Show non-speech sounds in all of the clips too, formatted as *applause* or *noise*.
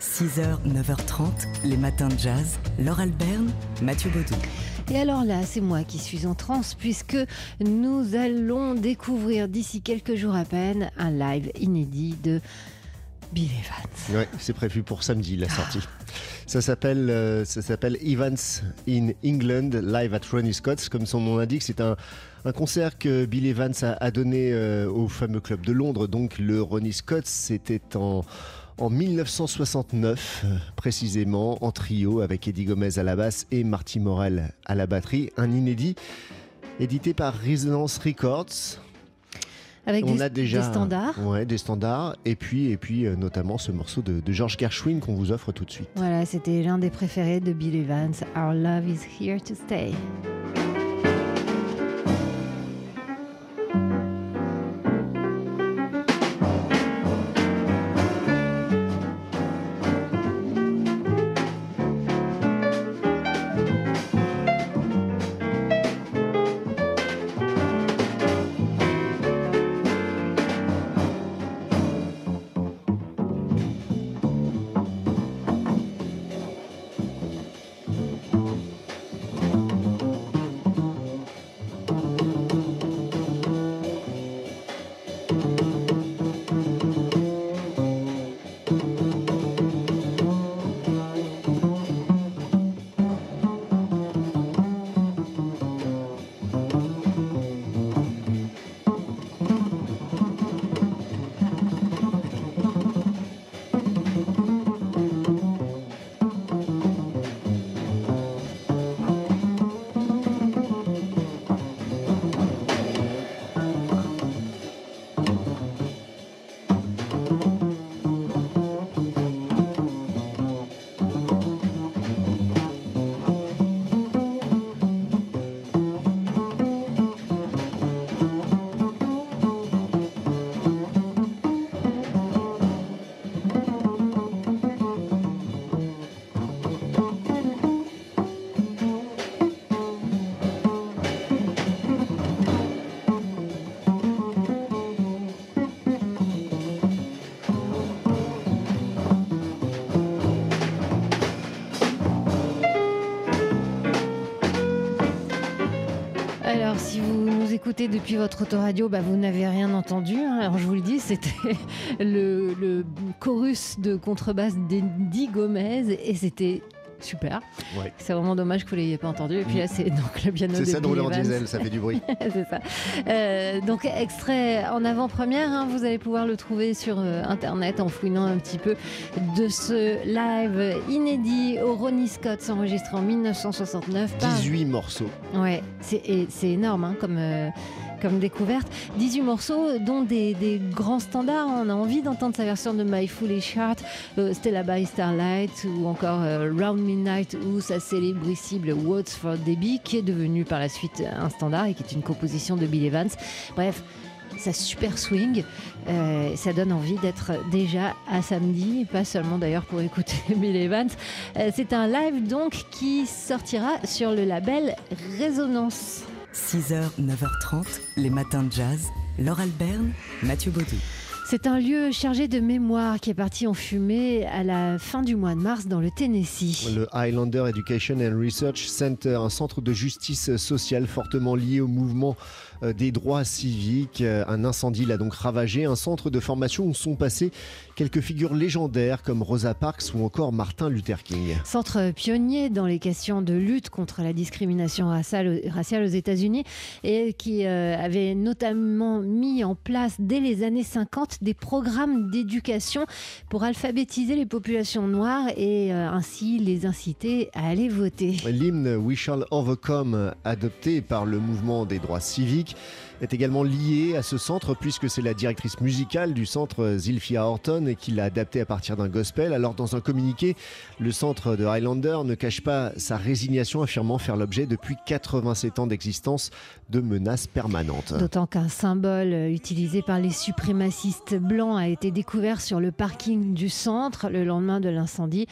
6h, 9h30, les matins de jazz. Laure Alberne, Mathieu Baudou. Et alors là, c'est moi qui suis en transe puisque nous allons découvrir d'ici quelques jours à peine un live inédit de Bill Evans. Ouais, c'est prévu pour samedi la sortie. Ça s'appelle euh, ça s'appelle Evans in England live at Ronnie Scott's comme son nom l'indique, c'est un, un concert que Bill Evans a, a donné euh, au fameux club de Londres donc le Ronnie Scott's, c'était en en 1969 euh, précisément en trio avec Eddie Gomez à la basse et Marty Morel à la batterie, un inédit édité par Resonance Records. Avec On des, a déjà des standards. Ouais, des standards et puis et puis euh, notamment ce morceau de, de George Gershwin qu'on vous offre tout de suite. Voilà, c'était l'un des préférés de Bill Evans. Our love is here to stay. Écoutez depuis votre autoradio, bah, vous n'avez rien entendu. hein. Alors, je vous le dis, c'était *laughs* le, chorus de contrebasse d'Eddie Gomez et c'était super. Ouais. C'est vraiment dommage que vous l'ayez pas entendu. Et puis là, c'est donc le piano C'est ça de Bill rouler en Evans. diesel, ça fait du bruit. *laughs* c'est ça. Euh, donc extrait en avant-première, hein, vous allez pouvoir le trouver sur euh, internet en fouinant un petit peu de ce live inédit au Ronnie Scott enregistré en 1969 par 18 morceaux. Ouais, c'est énorme hein, comme, euh, comme découverte. 18 morceaux, dont des, grands standards. On a envie d'entendre sa version de My Foolish Heart, euh, Stella by Starlight ou encore euh, Round Midnight ou sa célébrissime What's for Debbie, qui est devenue par la suite un standard et qui est une composition de Bill Evans. Bref. Ça super swing, euh, ça donne envie d'être déjà à samedi, pas seulement d'ailleurs pour écouter *laughs* Bill Evans. C'est un live donc qui sortira sur le label Résonance. 6h, 9h30, les matins de jazz. Laure Alberne, Mathieu Baudou. C'est un lieu chargé de mémoire qui est parti en fumée à la fin du mois de mars dans le Tennessee. Le Highlander Education and Research Center, un centre de justice sociale fortement lié au mouvement des droits civiques. Euh, Un incendie l'a donc ravagé, un centre de formation où sont passées quelques figures légendaires comme Rosa Parks ou encore Martin Luther King. Centre pionnier dans les questions de lutte contre la discrimination raciale, raciale aux États-Unis et qui euh, avait notamment mis en place dès les années 50 des programmes d'éducation pour alphabétiser les populations noires et euh, ainsi les inciter à aller voter. L'hymne We Shall Overcome, adopté par le mouvement des droits civiques, est également lié à ce centre puisque c'est la directrice musicale du centre Zilphia Horton qui l'a adapté à partir d'un gospel. Alors dans un communiqué, le centre de Highlander ne cache pas sa résignation affirmant faire l'objet depuis 87 ans d'existence de menaces permanentes. D'autant qu'un symbole euh, utilisé par les suprémacistes blancs a été découvert sur le parking du centre le lendemain de l'incendie.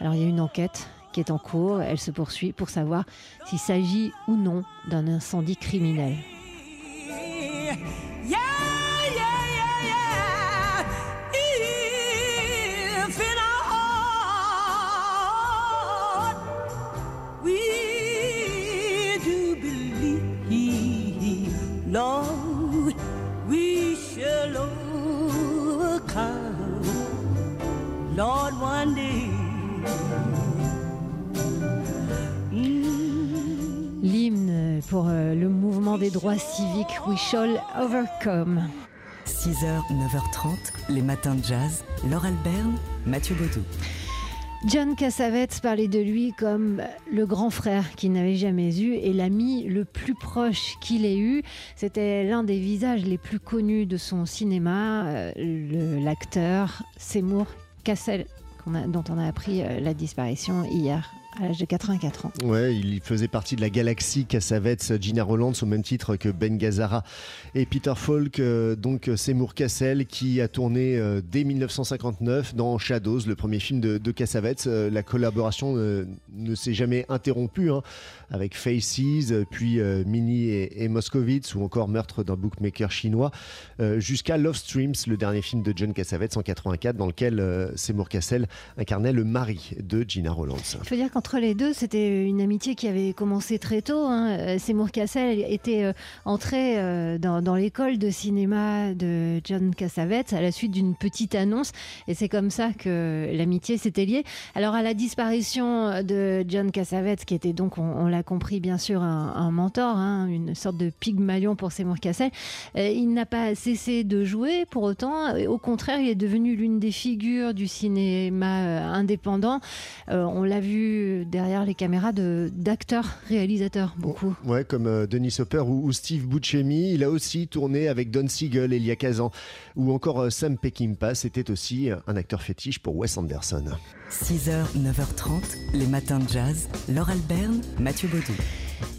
Alors il y a une enquête qui est en cours, elle se poursuit pour savoir s'il s'agit ou non d'un incendie criminel. L'hymne pour euh, le mouvement des droits civiques We Shall Overcome. 6h, 9h30, les matins de jazz. Laure Alberne, Mathieu Baudou. John Cassavetes parlait de lui comme le grand frère qu'il n'avait jamais eu et l'ami le plus proche qu'il ait eu. C'était l'un des visages les plus connus de son cinéma, euh, l'acteur Seymour Cassel, dont on a appris euh, la disparition hier à l'âge de 84 ans. Ouais, il faisait partie de la galaxie Cassavetes, Gina Roland, au même titre que Ben Gazzara et Peter Falk, euh, donc Seymour Cassel, qui a tourné euh, dès 1959 dans Shadows, le premier film de, de Cassavetes. Euh, la collaboration ne s'est jamais interrompue hein, avec Faces, puis Mini et, et, Moscovitz, ou encore Meurtre d'un bookmaker chinois, jusqu'à Love Streams, le dernier film de John Cassavetes en 84, dans lequel Seymour Cassel incarnait le mari de Gina Roland. Il faut dire entre les deux, c'était une amitié qui avait commencé très tôt. Hein. Euh, Seymour Cassel était euh, entré euh, dans, l'école de cinéma de John Cassavetes à la suite d'une petite annonce. Et c'est comme ça que l'amitié s'était liée. Alors, à la disparition de John Cassavetes, qui était donc, on, l'a compris, bien sûr, un, mentor, hein, une sorte de pygmalion pour Seymour Cassel, il n'a pas cessé de jouer pour autant. Au contraire, il est devenu l'une des figures du cinéma indépendant. on l'a vu derrière les caméras d'acteurs, réalisateurs, beaucoup. Ouais, comme euh, Denis Hopper ou, Steve Buscemi. Il a aussi tourné avec Don Siegel, Elia Kazan, ou encore euh, Sam Peckinpah. C'était aussi un acteur fétiche pour Wes Anderson. 6h, 9h30, les matins de jazz. Laure Alberne, Mathieu Baudou.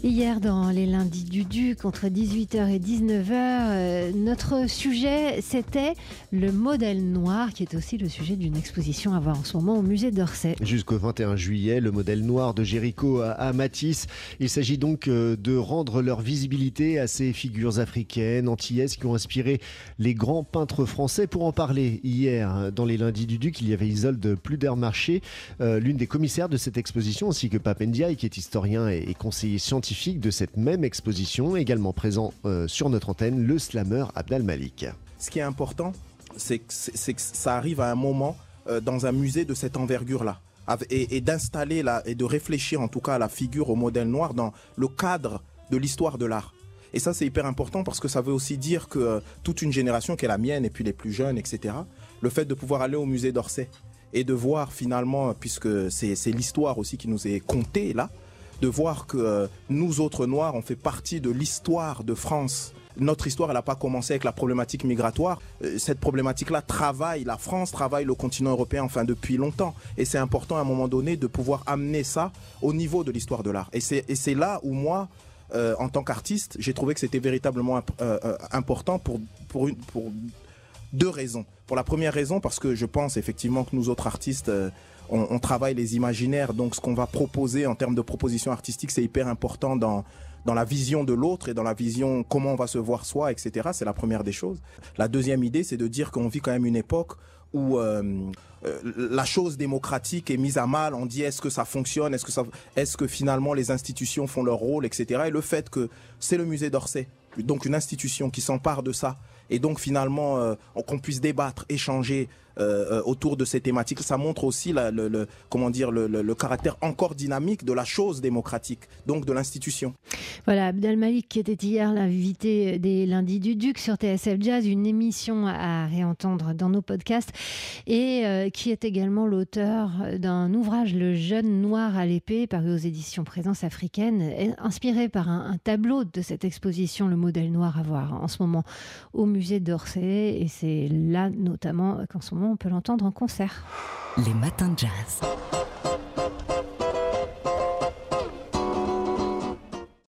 Hier, dans les lundis du Duc, entre 18h et 19h, euh, notre sujet, c'était le modèle noir, qui est aussi le sujet d'une exposition à voir en ce moment au musée d'Orsay. Jusqu'au 21 juillet, le modèle noir de Géricault à, Matisse. Il s'agit donc euh, de rendre leur visibilité à ces figures africaines, antillaises, qui ont inspiré les grands peintres français. Pour en parler, hier, dans les lundis du Duc, il y avait Isolde Pludermarché, euh, l'une des commissaires de cette exposition, ainsi que Papendiaï, qui est historien et, et conseiller scientifique de cette même exposition, également présent euh, sur notre antenne, le slammer Abdal Malik. Ce qui est important, c'est que, ça arrive à un moment euh, dans un musée de cette envergure-là. Et, d'installer et de réfléchir en tout cas à la figure au modèle noir dans le cadre de l'histoire de l'art. Et ça, c'est hyper important parce que ça veut aussi dire que euh, toute une génération, qui est la mienne et puis les plus jeunes, etc., le fait de pouvoir aller au musée d'Orsay et de voir finalement, puisque c'est l'histoire aussi qui nous est contée là, de voir que euh, nous autres Noirs, on fait partie de l'histoire de France. Notre histoire, elle n'a pas commencé avec la problématique migratoire. Euh, cette problématique-là travaille, la France travaille le continent européen, enfin depuis longtemps. Et c'est important à un moment donné de pouvoir amener ça au niveau de l'histoire de l'art. Et c'est là où moi, euh, en tant qu'artiste, j'ai trouvé que c'était véritablement important pour, pour, pour deux raisons. Pour la première raison, parce que je pense effectivement que nous autres artistes, on, travaille les imaginaires. Donc ce qu'on va proposer en termes de propositions artistiques, c'est hyper important dans dans la vision de l'autre et dans la vision comment on va se voir soi, etc. C'est la première des choses. La deuxième idée, c'est de dire qu'on vit quand même une époque où euh, euh, la chose démocratique est mise à mal. On dit est-ce que ça fonctionne, est-ce que est-ce que finalement les institutions font leur rôle, etc. Et le fait que c'est le musée d'Orsay, donc une institution qui s'empare de ça, et donc finalement euh, qu'on puisse débattre, échanger, euh, euh, autour de ces thématiques. Ça montre aussi le, comment dire, le, caractère encore dynamique de la chose démocratique, donc de l'institution. Voilà, Abdel Malik qui était hier l'invité des lundis du Duc sur TSF Jazz, une émission à réentendre dans nos podcasts, et euh, qui est également l'auteur d'un ouvrage, Le jeune noir à l'épée, paru aux éditions Présence africaine, inspiré par un, un, tableau de cette exposition, le modèle noir à voir en ce moment au musée d'Orsay. Et c'est là notamment qu'en ce moment on peut l'entendre en concert. Les matins de jazz.